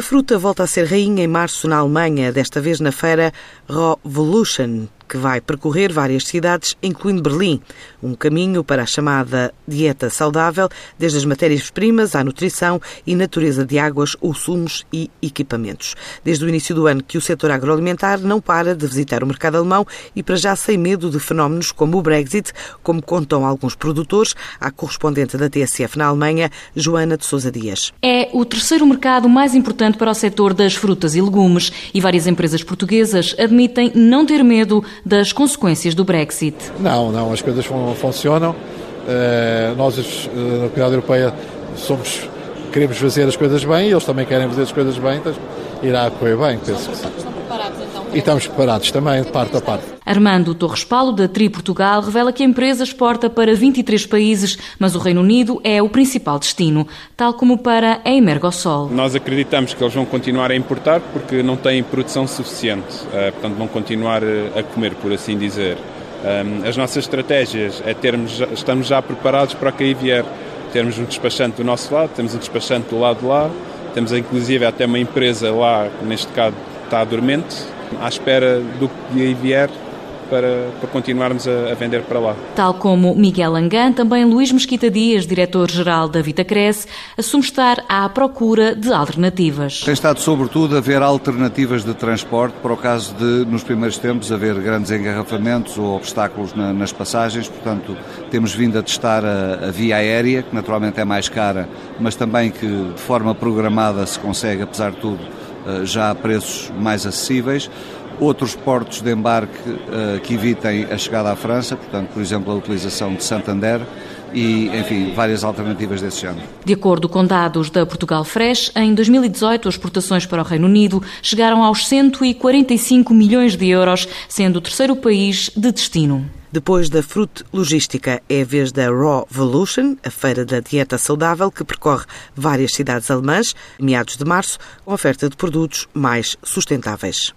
A fruta volta a ser rainha em março na Alemanha, desta vez na feira Revolution, que vai percorrer várias cidades, incluindo Berlim. Um caminho para a chamada dieta saudável, desde as matérias-primas à nutrição e natureza de águas, ou sumos e equipamentos. Desde o início do ano que o setor agroalimentar não para de visitar o mercado alemão e para já sem medo de fenómenos como o Brexit, como contam alguns produtores, a correspondente da TSF na Alemanha, Joana de Sousa Dias. É o terceiro mercado mais importante para o setor das frutas e legumes e várias empresas portuguesas admitem não ter medo das consequências do Brexit. Não, não, as coisas funcionam. Uh, nós, uh, na Comunidade Europeia, somos, queremos fazer as coisas bem e eles também querem fazer as coisas bem, então irá correr bem, penso que sim. E estamos preparados também, de parte a parte. Armando Torres Paulo, da Tri Portugal, revela que a empresa exporta para 23 países, mas o Reino Unido é o principal destino, tal como para a Emergosol. Nós acreditamos que eles vão continuar a importar porque não têm produção suficiente, uh, portanto vão continuar a comer, por assim dizer. Um, as nossas estratégias é termos, estamos já preparados para o que aí vier. Termos um despachante do nosso lado, temos um despachante do lado de lá, temos inclusive até uma empresa lá, neste caso está dormente, à espera do que aí vier para, para continuarmos a, a, vender para lá. Tal como Miguel Angan, também Luís Mesquita Dias, diretor-geral da Vitacresce, assume estar à procura de alternativas. Tem estado sobretudo a ver alternativas de transporte para o caso de, nos primeiros tempos, haver grandes engarrafamentos ou obstáculos na, nas passagens, portanto temos vindo a testar a, a via aérea, que naturalmente é mais cara, mas também que de forma programada se consegue, apesar de tudo, já a preços mais acessíveis outros portos de embarque uh, que evitem a chegada à França, portanto, por exemplo, a utilização de Santander e, enfim, várias alternativas desse género. De acordo com dados da Portugal Fresh, em 2018 as exportações para o Reino Unido chegaram aos 145 milhões de euros, sendo o terceiro país de destino. Depois da Fruit Logística, é a vez da Raw Volution, a feira da dieta saudável, que percorre várias cidades alemãs, meados de março, com oferta de produtos mais sustentáveis.